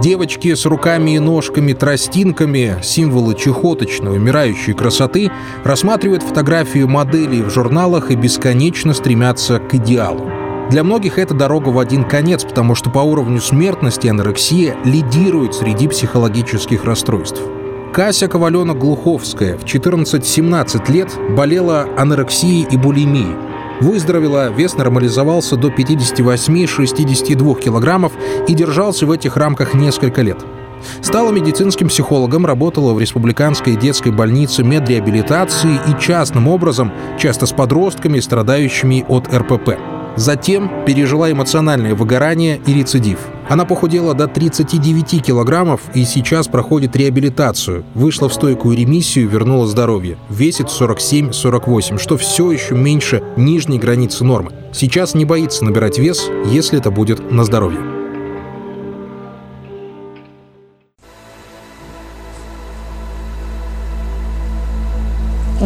Девочки с руками и ножками, тростинками, символы чехоточной, умирающей красоты, рассматривают фотографии моделей в журналах и бесконечно стремятся к идеалу. Для многих это дорога в один конец, потому что по уровню смертности анорексия лидирует среди психологических расстройств. Кася Ковалена-Глуховская в 14-17 лет болела анорексией и булимией. Выздоровела, вес нормализовался до 58-62 килограммов и держался в этих рамках несколько лет. Стала медицинским психологом, работала в республиканской детской больнице медреабилитации и частным образом, часто с подростками, страдающими от РПП. Затем пережила эмоциональное выгорание и рецидив. Она похудела до 39 килограммов и сейчас проходит реабилитацию. Вышла в стойкую ремиссию, вернула здоровье. Весит 47-48, что все еще меньше нижней границы нормы. Сейчас не боится набирать вес, если это будет на здоровье.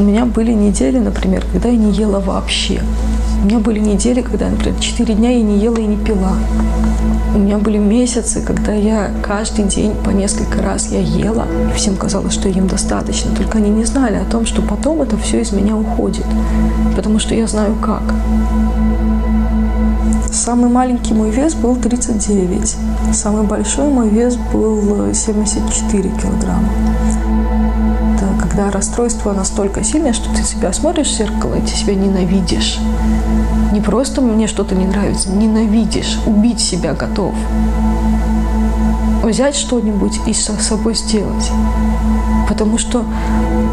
У меня были недели, например, когда я не ела вообще. У меня были недели, когда, например, 4 дня я не ела и не пила. У меня были месяцы, когда я каждый день по несколько раз я ела, и всем казалось, что ем достаточно. Только они не знали о том, что потом это все из меня уходит, потому что я знаю как. Самый маленький мой вес был 39. Самый большой мой вес был 74 килограмма когда расстройство настолько сильное, что ты себя смотришь в зеркало, и ты себя ненавидишь. Не просто мне что-то не нравится, ненавидишь, убить себя готов. Взять что-нибудь и с собой сделать. Потому что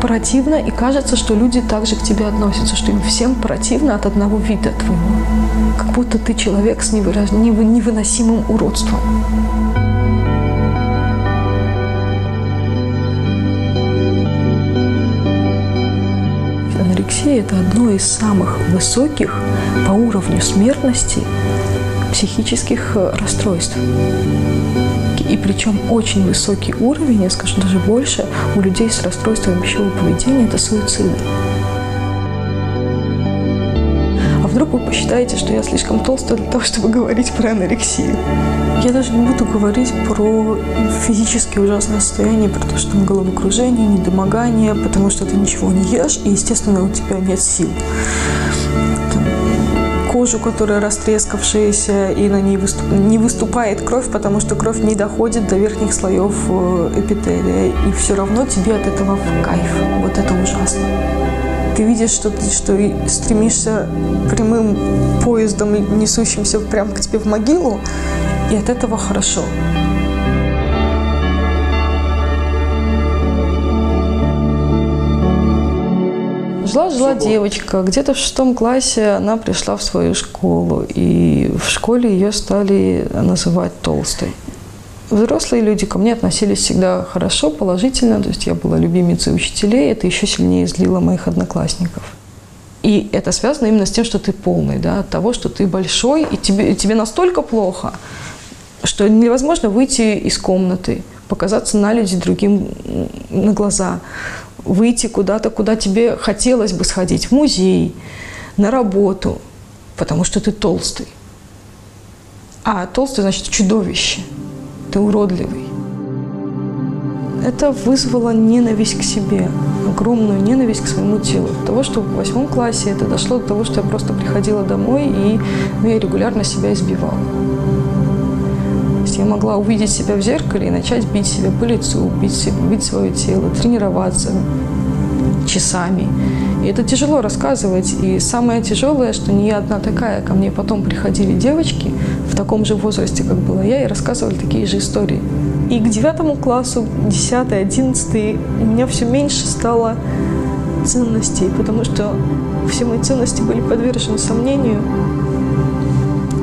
противно, и кажется, что люди также к тебе относятся, что им всем противно от одного вида твоего. Как будто ты человек с невыносимым уродством. Анорексия – это одно из самых высоких по уровню смертности психических э, расстройств. И причем очень высокий уровень, я скажу даже больше, у людей с расстройством пищевого поведения – это суициды. Вдруг вы посчитаете, что я слишком толстая для того, чтобы говорить про анорексию? Я даже не буду говорить про физически ужасное состояние, про то, что там головокружение, недомогание, потому что ты ничего не ешь, и, естественно, у тебя нет сил. Кожу, которая растрескавшаяся, и на ней выступ... не выступает кровь, потому что кровь не доходит до верхних слоев э, эпителия, и все равно тебе от этого в кайф. Вот это ужасно ты видишь, что ты что стремишься прямым поездом, несущимся прямо к тебе в могилу, и от этого хорошо. Жила-жила девочка, где-то в шестом классе она пришла в свою школу, и в школе ее стали называть толстой. Взрослые люди ко мне относились всегда хорошо, положительно, то есть я была любимицей учителей, это еще сильнее злило моих одноклассников. И это связано именно с тем, что ты полный, да, от того, что ты большой, и тебе, и тебе настолько плохо, что невозможно выйти из комнаты, показаться на люди другим на глаза, выйти куда-то, куда тебе хотелось бы сходить, в музей, на работу, потому что ты толстый. А толстый значит чудовище, ты уродливый. Это вызвало ненависть к себе, огромную ненависть к своему телу. От того, что в восьмом классе это дошло до того, что я просто приходила домой и ну, я регулярно себя избивала есть я могла увидеть себя в зеркале и начать бить себя по лицу, бить, бить свое тело, тренироваться часами. И это тяжело рассказывать. И самое тяжелое, что не я одна такая. Ко мне потом приходили девочки в таком же возрасте, как была я, и рассказывали такие же истории. И к девятому классу, десятый, одиннадцатый, у меня все меньше стало ценностей, потому что все мои ценности были подвержены сомнению.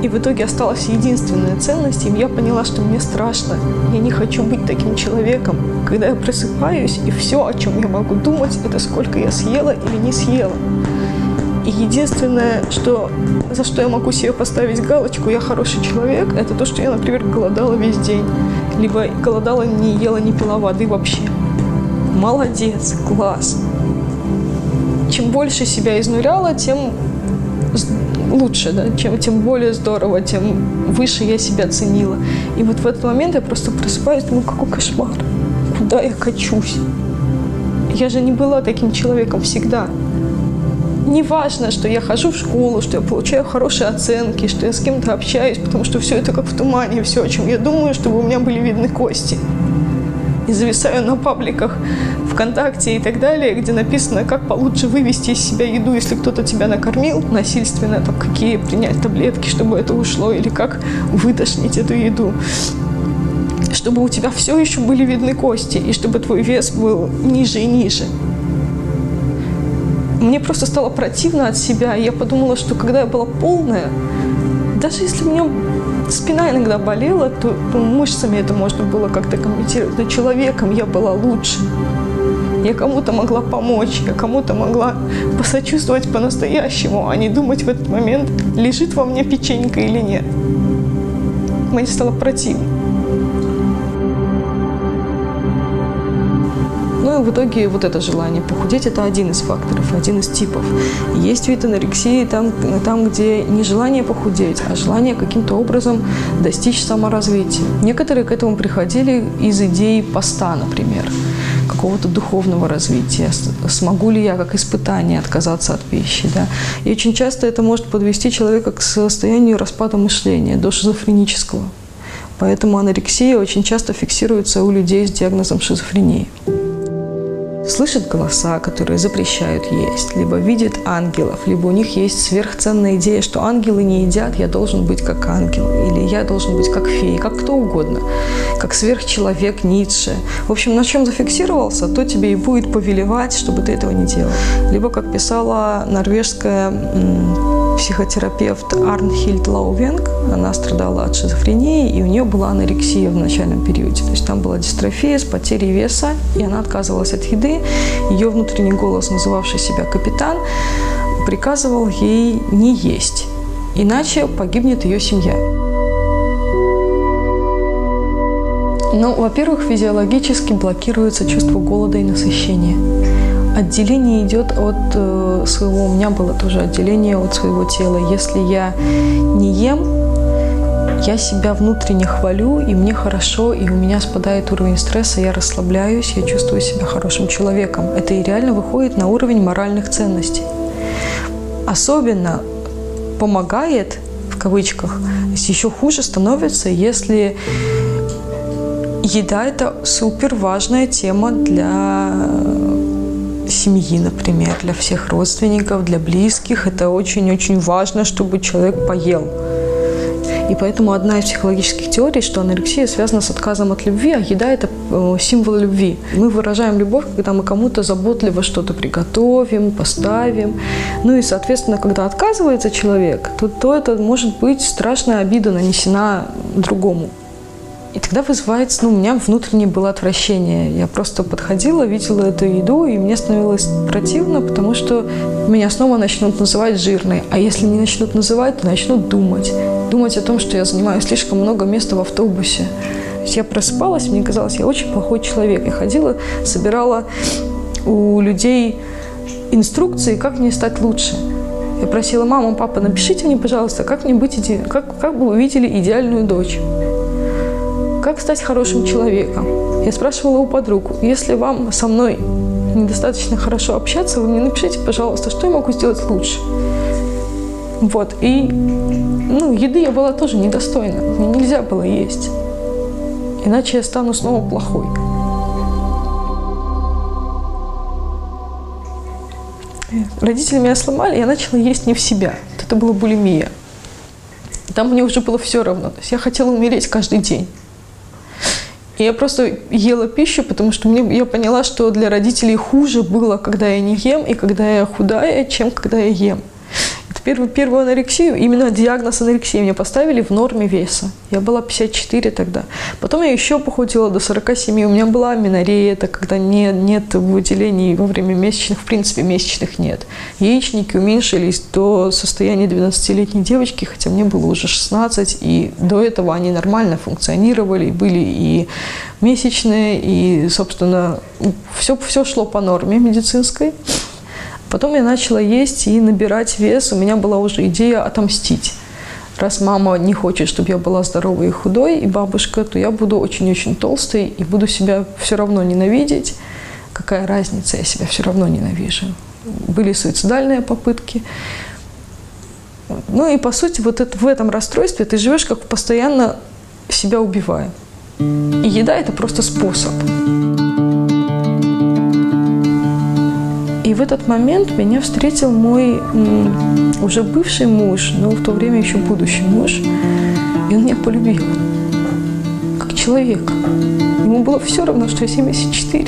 И в итоге осталась единственная ценность, и я поняла, что мне страшно. Я не хочу быть таким человеком, когда я просыпаюсь, и все, о чем я могу думать, это сколько я съела или не съела. И единственное, что, за что я могу себе поставить галочку «я хороший человек», это то, что я, например, голодала весь день. Либо голодала, не ела, не пила воды вообще. Молодец, класс. Чем больше себя изнуряла, тем лучше, да, чем тем более здорово, тем выше я себя ценила. И вот в этот момент я просто просыпаюсь, думаю, какой кошмар, куда я качусь. Я же не была таким человеком всегда. Не важно, что я хожу в школу, что я получаю хорошие оценки, что я с кем-то общаюсь, потому что все это как в тумане, все, о чем я думаю, чтобы у меня были видны кости и зависаю на пабликах ВКонтакте и так далее, где написано, как получше вывести из себя еду, если кто-то тебя накормил насильственно, там, какие принять таблетки, чтобы это ушло, или как вытошнить эту еду чтобы у тебя все еще были видны кости, и чтобы твой вес был ниже и ниже. Мне просто стало противно от себя, и я подумала, что когда я была полная, даже если у меня спина иногда болела, то, то мышцами это можно было как-то комментировать. Но человеком я была лучше. Я кому-то могла помочь, я кому-то могла посочувствовать по-настоящему, а не думать в этот момент, лежит во мне печенька или нет. Мне стало противно. Ну и в итоге вот это желание похудеть – это один из факторов, один из типов. Есть вид анорексии там, там, где не желание похудеть, а желание каким-то образом достичь саморазвития. Некоторые к этому приходили из идей поста, например какого-то духовного развития, смогу ли я как испытание отказаться от пищи. Да? И очень часто это может подвести человека к состоянию распада мышления, до шизофренического. Поэтому анорексия очень часто фиксируется у людей с диагнозом шизофрении слышит голоса, которые запрещают есть, либо видит ангелов, либо у них есть сверхценная идея, что ангелы не едят, я должен быть как ангел, или я должен быть как фея, как кто угодно, как сверхчеловек Ницше. В общем, на чем зафиксировался, то тебе и будет повелевать, чтобы ты этого не делал. Либо, как писала норвежская психотерапевт Арнхильд Лаувенг, она страдала от шизофрении, и у нее была анорексия в начальном периоде. То есть там была дистрофия с потерей веса, и она отказывалась от еды. Ее внутренний голос, называвший себя капитан, приказывал ей не есть, иначе погибнет ее семья. Ну, во-первых, физиологически блокируется чувство голода и насыщения. Отделение идет от э, своего, у меня было тоже отделение от своего тела. Если я не ем, я себя внутренне хвалю, и мне хорошо, и у меня спадает уровень стресса, я расслабляюсь, я чувствую себя хорошим человеком. Это и реально выходит на уровень моральных ценностей. Особенно помогает, в кавычках, еще хуже становится, если еда – это супер важная тема для семьи, например, для всех родственников, для близких. Это очень-очень важно, чтобы человек поел. И поэтому одна из психологических теорий, что анорексия связана с отказом от любви, а еда – это э, символ любви. Мы выражаем любовь, когда мы кому-то заботливо что-то приготовим, поставим. Ну и, соответственно, когда отказывается человек, то, то это может быть страшная обида нанесена другому. И тогда вызывается, ну, у меня внутреннее было отвращение. Я просто подходила, видела эту еду, и мне становилось противно, потому что меня снова начнут называть жирной. А если не начнут называть, то начнут думать. Думать о том, что я занимаю слишком много места в автобусе. Я просыпалась, мне казалось, я очень плохой человек. Я ходила, собирала у людей инструкции, как мне стать лучше. Я просила маму, папа, напишите мне, пожалуйста, как мне быть иде... как, как бы вы видели идеальную дочь. Как стать хорошим человеком? Я спрашивала у подруг, если вам со мной недостаточно хорошо общаться, вы мне напишите, пожалуйста, что я могу сделать лучше. Вот, и ну, еды я была тоже недостойна, мне нельзя было есть. Иначе я стану снова плохой. Родители меня сломали, я начала есть не в себя. Это была булимия. Там мне уже было все равно. То есть я хотела умереть каждый день. Я просто ела пищу, потому что мне, я поняла, что для родителей хуже было, когда я не ем, и когда я худая, чем когда я ем первую, первую анорексию, именно диагноз анорексии мне поставили в норме веса. Я была 54 тогда. Потом я еще похудела до 47. У меня была минорея, это когда не, нет выделений во время месячных, в принципе, месячных нет. Яичники уменьшились до состояния 12-летней девочки, хотя мне было уже 16, и до этого они нормально функционировали, были и месячные, и, собственно, все, все шло по норме медицинской. Потом я начала есть и набирать вес. У меня была уже идея отомстить. Раз мама не хочет, чтобы я была здоровой и худой, и бабушка, то я буду очень-очень толстой и буду себя все равно ненавидеть. Какая разница, я себя все равно ненавижу. Были суицидальные попытки. Ну и по сути вот это, в этом расстройстве ты живешь как постоянно себя убивая. И еда это просто способ. В этот момент меня встретил мой уже бывший муж, но в то время еще будущий муж. И он меня полюбил. Как человек. Ему было все равно, что я 74.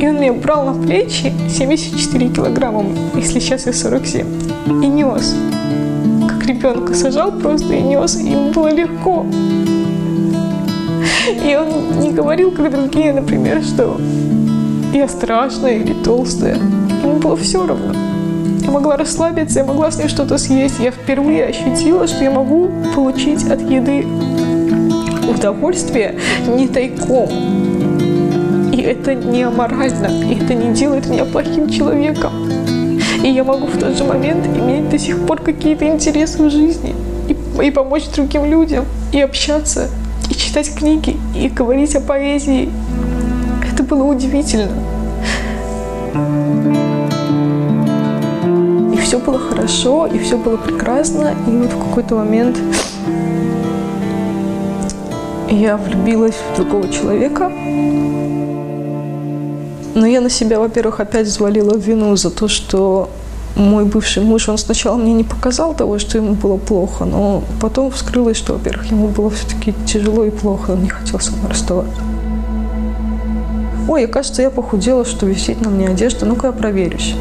И он меня брал на плечи 74 килограмма, если сейчас я 47. И нес. Как ребенка сажал просто и нес. И ему было легко. И он не говорил, как другие, например, что я страшная или толстая. Ему было все равно. Я могла расслабиться, я могла с ней что-то съесть. Я впервые ощутила, что я могу получить от еды удовольствие не тайком. И это не аморально, и это не делает меня плохим человеком. И я могу в тот же момент иметь до сих пор какие-то интересы в жизни и, и помочь другим людям, и общаться, и читать книги, и говорить о поэзии, было удивительно. И все было хорошо, и все было прекрасно. И вот в какой-то момент я влюбилась в другого человека. Но я на себя, во-первых, опять взвалила вину за то, что мой бывший муж, он сначала мне не показал того, что ему было плохо, но потом вскрылось, что, во-первых, ему было все-таки тяжело и плохо, он не хотел со мной расставаться. Ой, кажется, я похудела, что висит на мне одежда, ну-ка я проверюсь.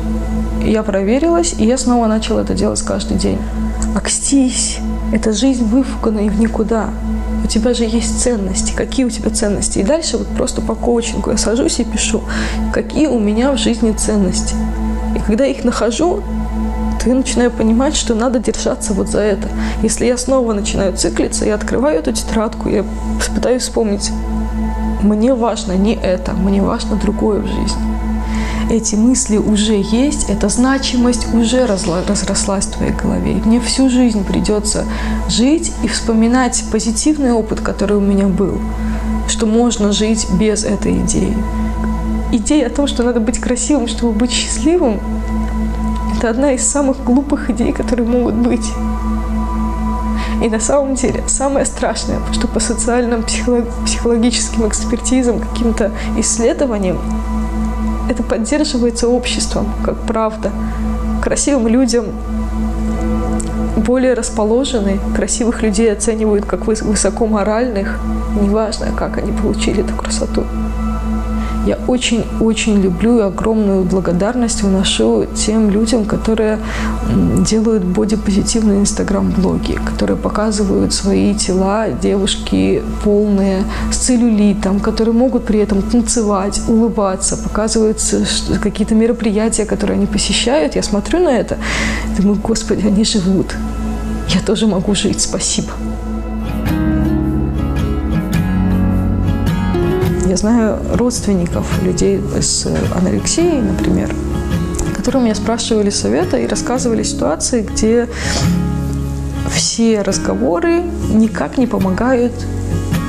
Я проверилась, и я снова начала это делать каждый день. Акстись, это жизнь выфукана и в никуда. У тебя же есть ценности. Какие у тебя ценности? И дальше вот просто по коучингу я сажусь и пишу, какие у меня в жизни ценности. И когда их нахожу, то я начинаю понимать, что надо держаться вот за это. Если я снова начинаю циклиться, я открываю эту тетрадку, я пытаюсь вспомнить, мне важно не это, мне важно другое в жизни. Эти мысли уже есть, эта значимость уже разрослась в твоей голове. И мне всю жизнь придется жить и вспоминать позитивный опыт, который у меня был, что можно жить без этой идеи. Идея о том, что надо быть красивым, чтобы быть счастливым, это одна из самых глупых идей, которые могут быть. И на самом деле самое страшное, что по социальным психологическим экспертизам, каким-то исследованиям, это поддерживается обществом, как правда. Красивым людям более расположены, красивых людей оценивают как высокоморальных, неважно, как они получили эту красоту. Я очень-очень люблю и огромную благодарность выношу тем людям, которые делают бодипозитивные инстаграм-блоги, которые показывают свои тела, девушки полные, с целлюлитом, которые могут при этом танцевать, улыбаться, показывают какие-то мероприятия, которые они посещают. Я смотрю на это, думаю, господи, они живут. Я тоже могу жить, спасибо. Я знаю родственников людей с анорексией, например, которые меня спрашивали совета и рассказывали ситуации, где все разговоры никак не помогают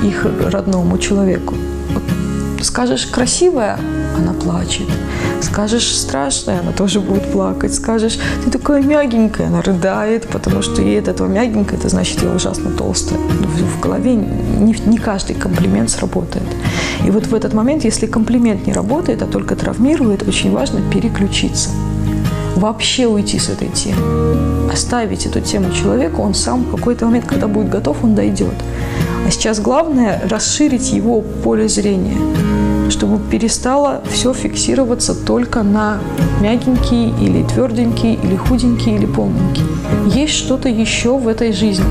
их родному человеку. Скажешь красивая, она плачет. Скажешь страшная, она тоже будет плакать. Скажешь, ты такая мягенькая, она рыдает, потому что ей от этого мягенькая, это значит, я ужасно толстая. В голове не, не каждый комплимент сработает. И вот в этот момент, если комплимент не работает, а только травмирует, очень важно переключиться. Вообще уйти с этой темы. Оставить эту тему человеку, он сам в какой-то момент, когда будет готов, он дойдет. А сейчас главное расширить его поле зрения чтобы перестало все фиксироваться только на мягенький или тверденький, или худенький, или полненький. Есть что-то еще в этой жизни.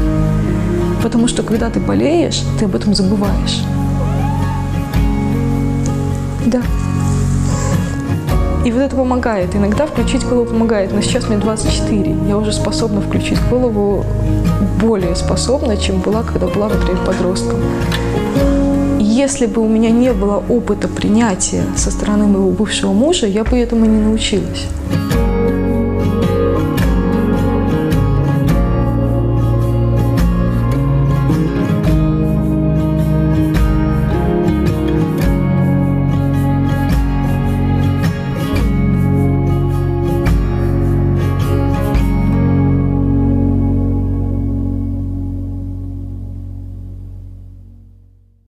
Потому что когда ты болеешь, ты об этом забываешь. Да. И вот это помогает. Иногда включить голову помогает. Но сейчас мне 24. Я уже способна включить голову более способна, чем была, когда была, например, подростком если бы у меня не было опыта принятия со стороны моего бывшего мужа, я бы этому не научилась.